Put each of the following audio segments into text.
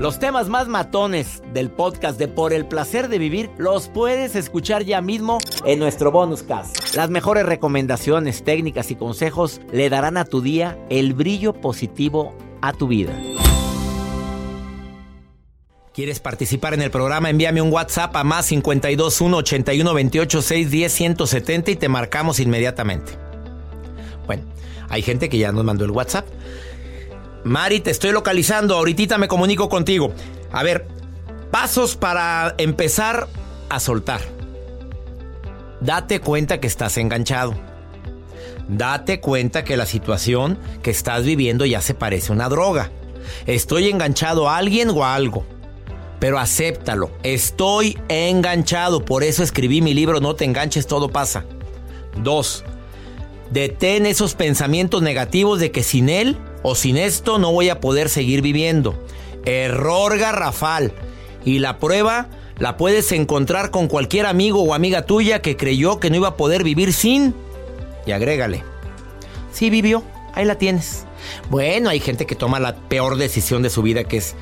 Los temas más matones del podcast de Por el Placer de Vivir los puedes escuchar ya mismo en nuestro bonus cast. Las mejores recomendaciones, técnicas y consejos le darán a tu día el brillo positivo a tu vida. ¿Quieres participar en el programa? Envíame un WhatsApp a más 521 81 28 610 170 y te marcamos inmediatamente. Bueno, hay gente que ya nos mandó el WhatsApp. Mari, te estoy localizando. Ahorita me comunico contigo. A ver, pasos para empezar a soltar. Date cuenta que estás enganchado. Date cuenta que la situación que estás viviendo ya se parece a una droga. Estoy enganchado a alguien o a algo. Pero acéptalo. Estoy enganchado. Por eso escribí mi libro No te enganches, todo pasa. Dos. Detén esos pensamientos negativos de que sin él o sin esto no voy a poder seguir viviendo. Error garrafal. Y la prueba la puedes encontrar con cualquier amigo o amiga tuya que creyó que no iba a poder vivir sin. Y agrégale. Sí vivió, ahí la tienes. Bueno, hay gente que toma la peor decisión de su vida, que es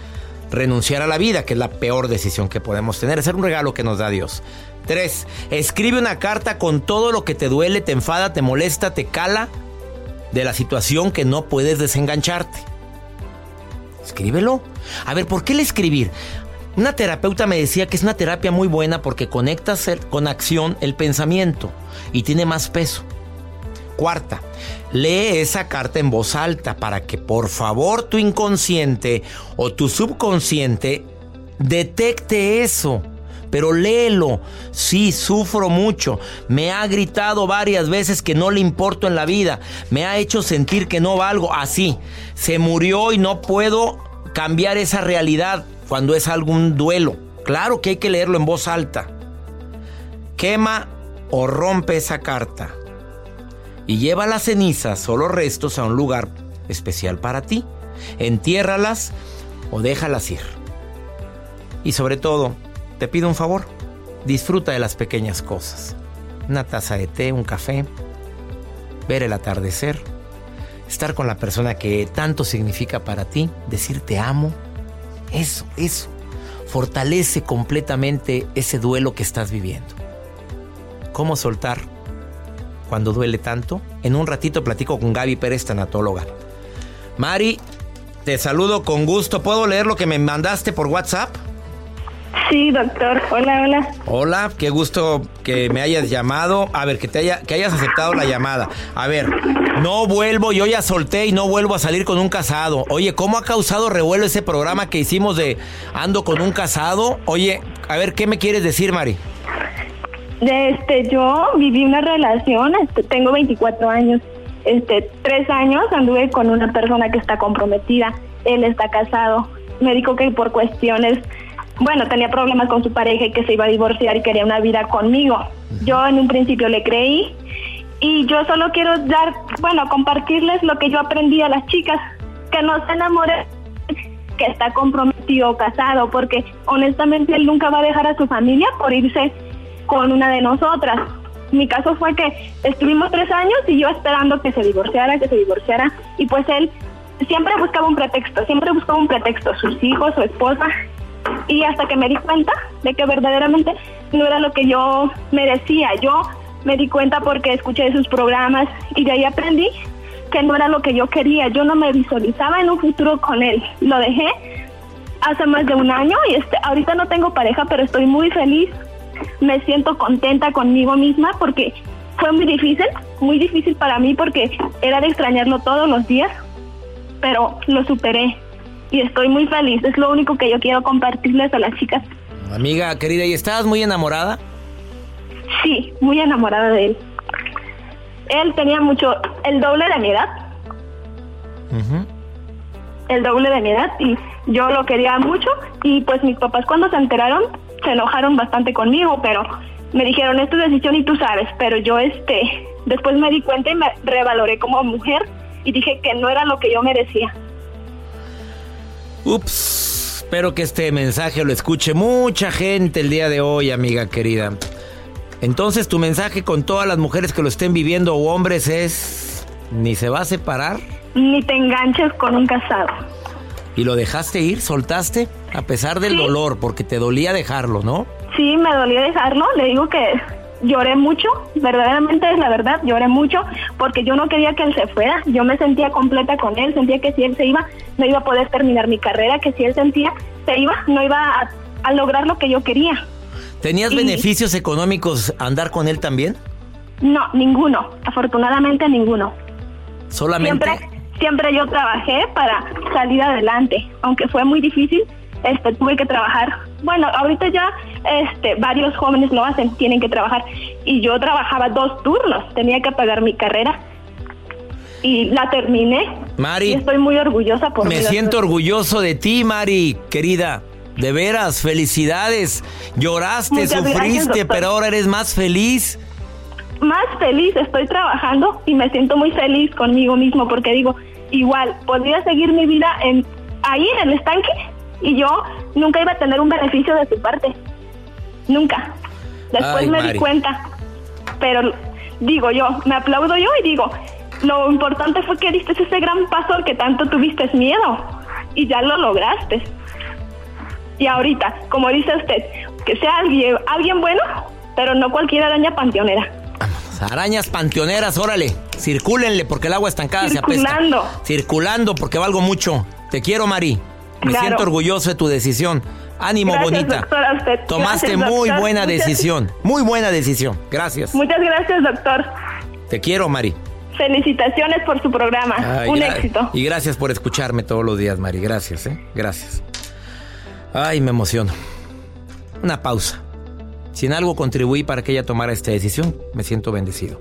renunciar a la vida, que es la peor decisión que podemos tener. Es un regalo que nos da Dios. Tres, escribe una carta con todo lo que te duele, te enfada, te molesta, te cala de la situación que no puedes desengancharte. Escríbelo. A ver, ¿por qué el escribir? Una terapeuta me decía que es una terapia muy buena porque conectas con acción el pensamiento y tiene más peso. Cuarta, lee esa carta en voz alta para que por favor tu inconsciente o tu subconsciente detecte eso pero léelo. Sí, sufro mucho. Me ha gritado varias veces que no le importo en la vida. Me ha hecho sentir que no valgo. Así, se murió y no puedo cambiar esa realidad cuando es algún duelo. Claro que hay que leerlo en voz alta. Quema o rompe esa carta y lleva las cenizas o los restos a un lugar especial para ti. Entiérralas o déjalas ir. Y sobre todo, te pido un favor, disfruta de las pequeñas cosas. Una taza de té, un café, ver el atardecer, estar con la persona que tanto significa para ti, decir te amo. Eso, eso. Fortalece completamente ese duelo que estás viviendo. ¿Cómo soltar cuando duele tanto? En un ratito platico con Gaby Pérez, tanatóloga. Mari, te saludo con gusto. ¿Puedo leer lo que me mandaste por WhatsApp? Sí, doctor. Hola, hola. Hola, qué gusto que me hayas llamado. A ver, que te haya, que hayas aceptado la llamada. A ver, no vuelvo, yo ya solté y no vuelvo a salir con un casado. Oye, ¿cómo ha causado revuelo ese programa que hicimos de Ando con un casado? Oye, a ver, ¿qué me quieres decir, Mari? Este, yo viví una relación, este, tengo 24 años. Este, tres años anduve con una persona que está comprometida. Él está casado. Me dijo que por cuestiones bueno, tenía problemas con su pareja y que se iba a divorciar y quería una vida conmigo. Yo en un principio le creí y yo solo quiero dar, bueno, compartirles lo que yo aprendí a las chicas, que no se enamoren que está comprometido casado, porque honestamente él nunca va a dejar a su familia por irse con una de nosotras. Mi caso fue que estuvimos tres años y yo esperando que se divorciara, que se divorciara, y pues él siempre buscaba un pretexto, siempre buscaba un pretexto, sus hijos, su esposa, y hasta que me di cuenta de que verdaderamente no era lo que yo merecía. Yo me di cuenta porque escuché sus programas y de ahí aprendí que no era lo que yo quería. Yo no me visualizaba en un futuro con él. Lo dejé hace más de un año y este, ahorita no tengo pareja, pero estoy muy feliz. Me siento contenta conmigo misma porque fue muy difícil, muy difícil para mí porque era de extrañarlo todos los días, pero lo superé y estoy muy feliz. Es lo único que yo quiero compartirles a las chicas. Amiga querida, ¿y estabas muy enamorada? Sí, muy enamorada de él. Él tenía mucho, el doble de mi edad. El doble de mi edad y yo lo quería mucho y pues mis papás cuando se enteraron se enojaron bastante conmigo, pero me dijeron, es tu decisión y tú sabes, pero yo este, después me di cuenta y me revaloré como mujer y dije que no era lo que yo merecía. Ups, espero que este mensaje lo escuche mucha gente el día de hoy, amiga querida. Entonces tu mensaje con todas las mujeres que lo estén viviendo o hombres es, ni se va a separar. Ni te enganches con un casado. ¿Y lo dejaste ir? ¿Soltaste? A pesar del dolor, porque te dolía dejarlo, ¿no? Sí, me dolía dejarlo. Le digo que lloré mucho, verdaderamente es la verdad, lloré mucho porque yo no quería que él se fuera. Yo me sentía completa con él, sentía que si él se iba, no iba a poder terminar mi carrera, que si él sentía se iba, no iba a, lograr lo que yo quería. ¿Tenías beneficios económicos andar con él también? No, ninguno, afortunadamente ninguno. Solamente. Siempre, siempre yo trabajé para salir adelante, aunque fue muy difícil, este, tuve que trabajar. Bueno, ahorita ya este, varios jóvenes lo hacen, tienen que trabajar. Y yo trabajaba dos turnos, tenía que pagar mi carrera. Y la terminé. Mari. Y estoy muy orgullosa por Me siento orgulloso de ti, Mari, querida. De veras, felicidades. Lloraste, sufriste, pero ahora eres más feliz. Más feliz, estoy trabajando y me siento muy feliz conmigo mismo porque digo, igual, podría seguir mi vida en ahí en el estanque y yo nunca iba a tener un beneficio de su parte. Nunca. Después me di cuenta. Pero digo yo, me aplaudo yo y digo, lo importante fue que diste ese gran paso al que tanto tuviste miedo y ya lo lograste. Y ahorita, como dice usted, que sea alguien, alguien bueno, pero no cualquier araña panteonera. Arañas panteoneras, órale, circúlenle porque el agua estancada se apesta. Circulando. Circulando porque valgo mucho. Te quiero, Mari. Me siento orgulloso de tu decisión. Ánimo, bonita. Tomaste muy buena decisión. Muy buena decisión. Gracias. Muchas gracias, doctor. Te quiero, Mari. Felicitaciones por su programa. Un éxito. Y gracias por escucharme todos los días, Mari. Gracias, ¿eh? Gracias. Ay, me emociono. Una pausa. Si en algo contribuí para que ella tomara esta decisión, me siento bendecido.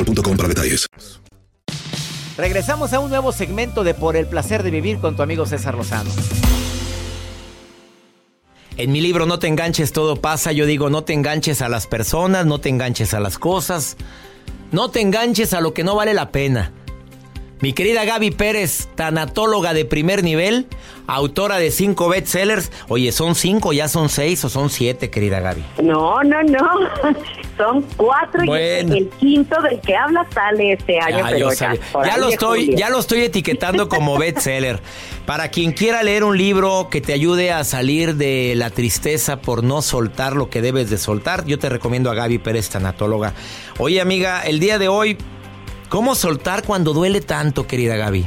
boostmobile.com para detalles. Regresamos a un nuevo segmento de Por el placer de vivir con tu amigo César Lozano. En mi libro No te enganches, todo pasa. Yo digo, no te enganches a las personas, no te enganches a las cosas, no te enganches a lo que no vale la pena. Mi querida Gaby Pérez, tanatóloga de primer nivel, autora de cinco bestsellers. Oye, ¿son cinco, ya son seis o son siete, querida Gaby? No, no, no. Son cuatro y el quinto del que habla sale este año. ya, lo estoy, ya lo estoy etiquetando como bestseller. Para quien quiera leer un libro que te ayude a salir de la tristeza por no soltar lo que debes de soltar, yo te recomiendo a Gaby Pérez, tanatóloga. Oye, amiga, el día de hoy ¿Cómo soltar cuando duele tanto, querida Gaby?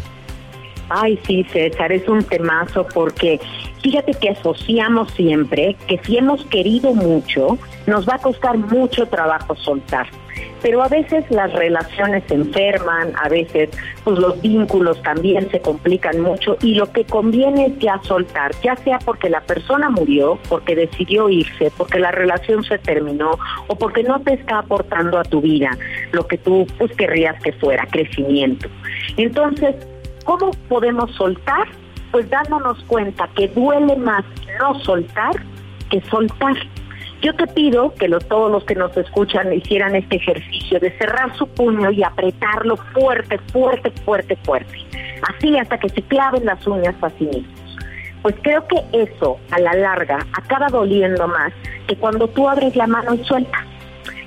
Ay, sí, César, es un temazo porque fíjate que asociamos siempre que si hemos querido mucho, nos va a costar mucho trabajo soltar. pero a veces las relaciones se enferman, a veces pues los vínculos también se complican mucho y lo que conviene es ya soltar, ya sea porque la persona murió, porque decidió irse, porque la relación se terminó o porque no te está aportando a tu vida lo que tú pues querrías que fuera, crecimiento. Entonces, ¿cómo podemos soltar? Pues dándonos cuenta que duele más no soltar que soltar. Yo te pido que todos los que nos escuchan hicieran este ejercicio de cerrar su puño y apretarlo fuerte, fuerte, fuerte, fuerte. Así hasta que se claven las uñas a sí mismos. Pues creo que eso a la larga acaba doliendo más que cuando tú abres la mano y sueltas.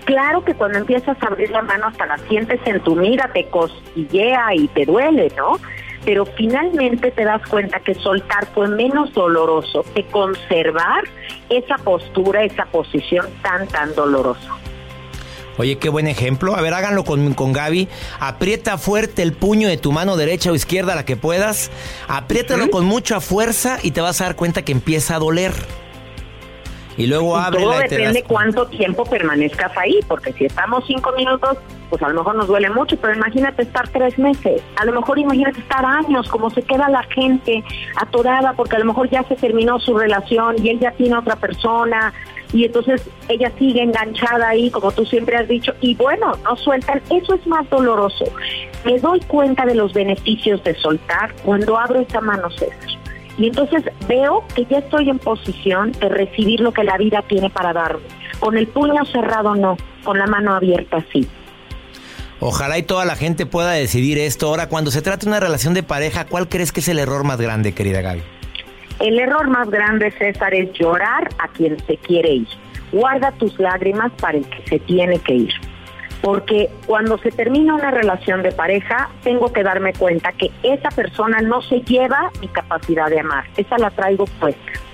Claro que cuando empiezas a abrir la mano hasta la sientes en tu mira, te cosquillea y te duele, ¿no? Pero finalmente te das cuenta que soltar fue menos doloroso que conservar esa postura, esa posición tan, tan dolorosa. Oye, qué buen ejemplo. A ver, háganlo con, con Gaby. Aprieta fuerte el puño de tu mano derecha o izquierda, la que puedas. Apriétalo con mucha fuerza y te vas a dar cuenta que empieza a doler. Y luego abre Todo depende cuánto tiempo permanezcas ahí, porque si estamos cinco minutos, pues a lo mejor nos duele mucho, pero imagínate estar tres meses, a lo mejor imagínate estar años, como se queda la gente atorada porque a lo mejor ya se terminó su relación y él ya tiene otra persona y entonces ella sigue enganchada ahí, como tú siempre has dicho, y bueno, no sueltan, eso es más doloroso. Me doy cuenta de los beneficios de soltar cuando abro esa mano César. Y entonces veo que ya estoy en posición de recibir lo que la vida tiene para darme. Con el puño cerrado no, con la mano abierta sí. Ojalá y toda la gente pueda decidir esto. Ahora, cuando se trata de una relación de pareja, ¿cuál crees que es el error más grande, querida Gaby? El error más grande, César, es llorar a quien se quiere ir. Guarda tus lágrimas para el que se tiene que ir. Porque cuando se termina una relación de pareja, tengo que darme cuenta que esa persona no se lleva mi capacidad de amar. Esa la traigo puesta.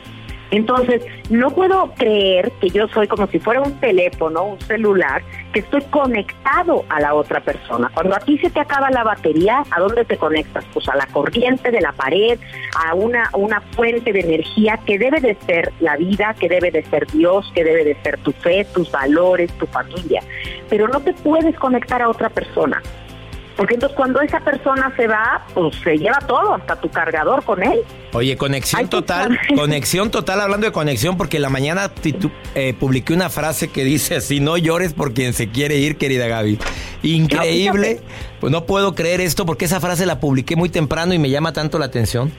Entonces, no puedo creer que yo soy como si fuera un teléfono, un celular, que estoy conectado a la otra persona. Cuando a ti se te acaba la batería, ¿a dónde te conectas? Pues a la corriente de la pared, a una, una fuente de energía que debe de ser la vida, que debe de ser Dios, que debe de ser tu fe, tus valores, tu familia. Pero no te puedes conectar a otra persona. Porque entonces cuando esa persona se va, pues se lleva todo, hasta tu cargador con él. Oye, conexión total, conexión total, hablando de conexión, porque la mañana eh, publiqué una frase que dice así, no llores por quien se quiere ir, querida Gaby. Increíble, pues no puedo creer esto porque esa frase la publiqué muy temprano y me llama tanto la atención.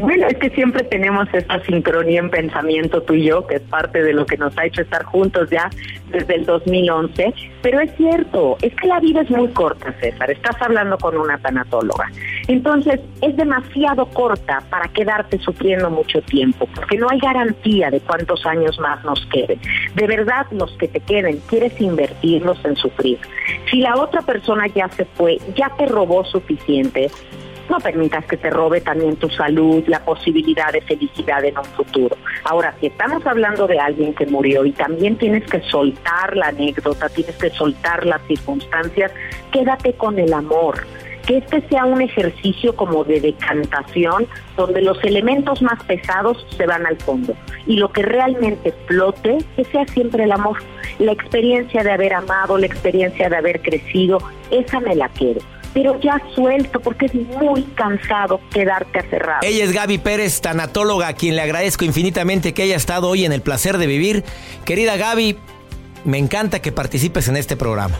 Bueno, es que siempre tenemos esta sincronía en pensamiento tú y yo, que es parte de lo que nos ha hecho estar juntos ya desde el 2011. Pero es cierto, es que la vida es muy corta, César. Estás hablando con una tanatóloga. Entonces, es demasiado corta para quedarte sufriendo mucho tiempo, porque no hay garantía de cuántos años más nos queden. De verdad, los que te queden, quieres invertirlos en sufrir. Si la otra persona ya se fue, ya te robó suficiente, no permitas que te robe también tu salud, la posibilidad de felicidad en un futuro. Ahora, si estamos hablando de alguien que murió y también tienes que soltar la anécdota, tienes que soltar las circunstancias, quédate con el amor. Que este sea un ejercicio como de decantación donde los elementos más pesados se van al fondo. Y lo que realmente flote, que sea siempre el amor, la experiencia de haber amado, la experiencia de haber crecido, esa me la quiero pero ya suelto porque es muy cansado quedarte aferrado. Ella es Gaby Pérez, tanatóloga, a quien le agradezco infinitamente que haya estado hoy en el placer de vivir. Querida Gaby, me encanta que participes en este programa.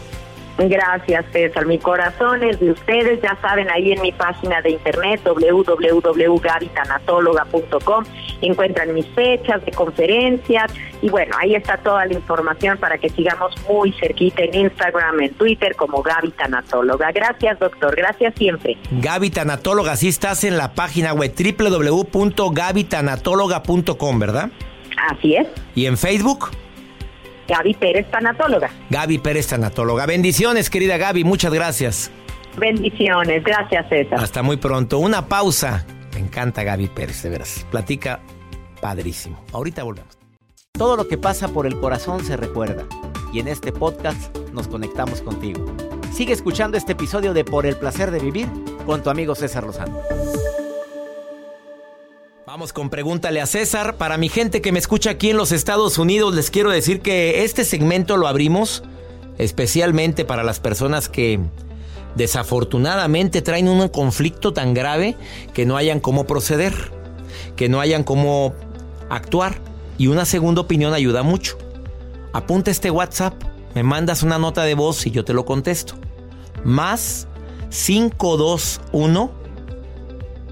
Gracias, César. Mi corazón es de ustedes. Ya saben, ahí en mi página de internet www.gavitanatóloga.com encuentran mis fechas de conferencias y bueno, ahí está toda la información para que sigamos muy cerquita en Instagram, en Twitter como Gaby Tanatóloga. Gracias, doctor. Gracias siempre. Gaby Tanatóloga, sí estás en la página web www.gavitanatóloga.com, ¿verdad? Así es. ¿Y en Facebook? Gaby Pérez, tanatóloga. Gaby Pérez, tanatóloga. Bendiciones, querida Gaby, muchas gracias. Bendiciones, gracias César. Hasta muy pronto. Una pausa. Me encanta Gaby Pérez, de veras. Platica padrísimo. Ahorita volvemos. Todo lo que pasa por el corazón se recuerda. Y en este podcast nos conectamos contigo. Sigue escuchando este episodio de Por el placer de vivir con tu amigo César Lozano. Vamos con pregúntale a César. Para mi gente que me escucha aquí en los Estados Unidos, les quiero decir que este segmento lo abrimos especialmente para las personas que desafortunadamente traen un conflicto tan grave que no hayan cómo proceder, que no hayan cómo actuar. Y una segunda opinión ayuda mucho. Apunta este WhatsApp, me mandas una nota de voz y yo te lo contesto. Más 521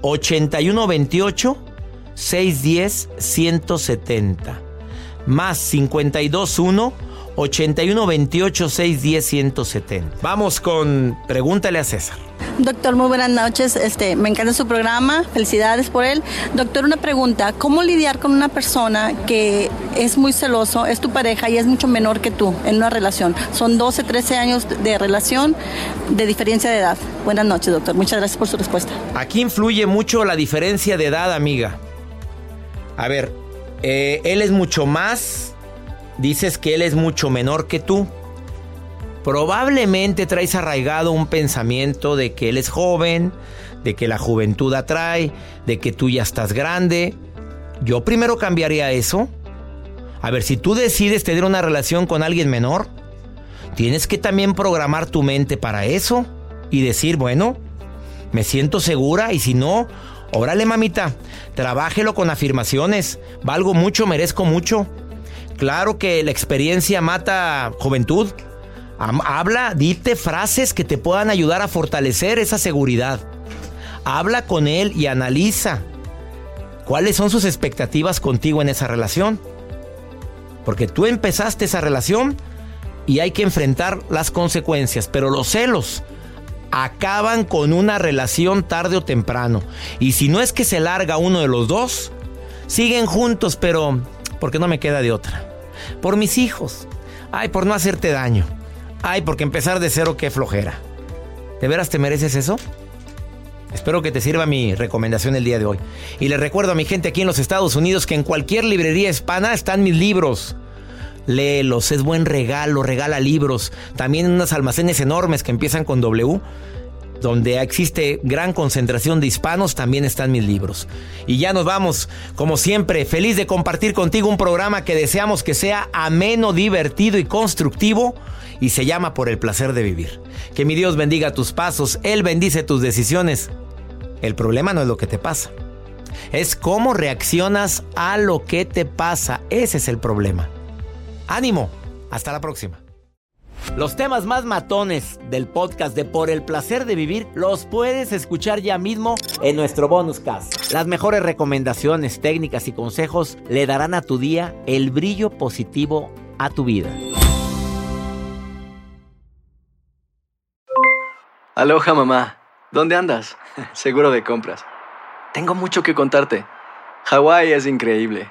8128 610 170. Más 521 81 28 610 170. Vamos con Pregúntale a César. Doctor, muy buenas noches. Este, me encanta su programa. Felicidades por él. Doctor, una pregunta. ¿Cómo lidiar con una persona que es muy celoso, es tu pareja y es mucho menor que tú en una relación? Son 12, 13 años de relación de diferencia de edad. Buenas noches, doctor. Muchas gracias por su respuesta. Aquí influye mucho la diferencia de edad, amiga. A ver, eh, él es mucho más dices que él es mucho menor que tú. Probablemente traes arraigado un pensamiento de que él es joven, de que la juventud atrae, de que tú ya estás grande. Yo primero cambiaría eso. A ver, si tú decides tener una relación con alguien menor, tienes que también programar tu mente para eso y decir, bueno, me siento segura y si no, órale mamita, trabájelo con afirmaciones, valgo mucho, merezco mucho. Claro que la experiencia mata juventud. Habla, dite frases que te puedan ayudar a fortalecer esa seguridad. Habla con él y analiza cuáles son sus expectativas contigo en esa relación. Porque tú empezaste esa relación y hay que enfrentar las consecuencias. Pero los celos acaban con una relación tarde o temprano. Y si no es que se larga uno de los dos, siguen juntos, pero porque no me queda de otra. Por mis hijos. Ay, por no hacerte daño. Ay, porque empezar de cero, qué flojera. ¿De veras te mereces eso? Espero que te sirva mi recomendación el día de hoy. Y le recuerdo a mi gente aquí en los Estados Unidos que en cualquier librería hispana están mis libros. Léelos, es buen regalo, regala libros. También unos almacenes enormes que empiezan con W donde existe gran concentración de hispanos, también están mis libros. Y ya nos vamos, como siempre, feliz de compartir contigo un programa que deseamos que sea ameno, divertido y constructivo y se llama Por el placer de vivir. Que mi Dios bendiga tus pasos, Él bendice tus decisiones. El problema no es lo que te pasa, es cómo reaccionas a lo que te pasa. Ese es el problema. Ánimo, hasta la próxima. Los temas más matones del podcast de Por el placer de vivir los puedes escuchar ya mismo en nuestro bonus cast. Las mejores recomendaciones, técnicas y consejos le darán a tu día el brillo positivo a tu vida. Aloha mamá, ¿dónde andas? Seguro de compras. Tengo mucho que contarte. Hawái es increíble.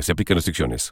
Se aplican restricciones.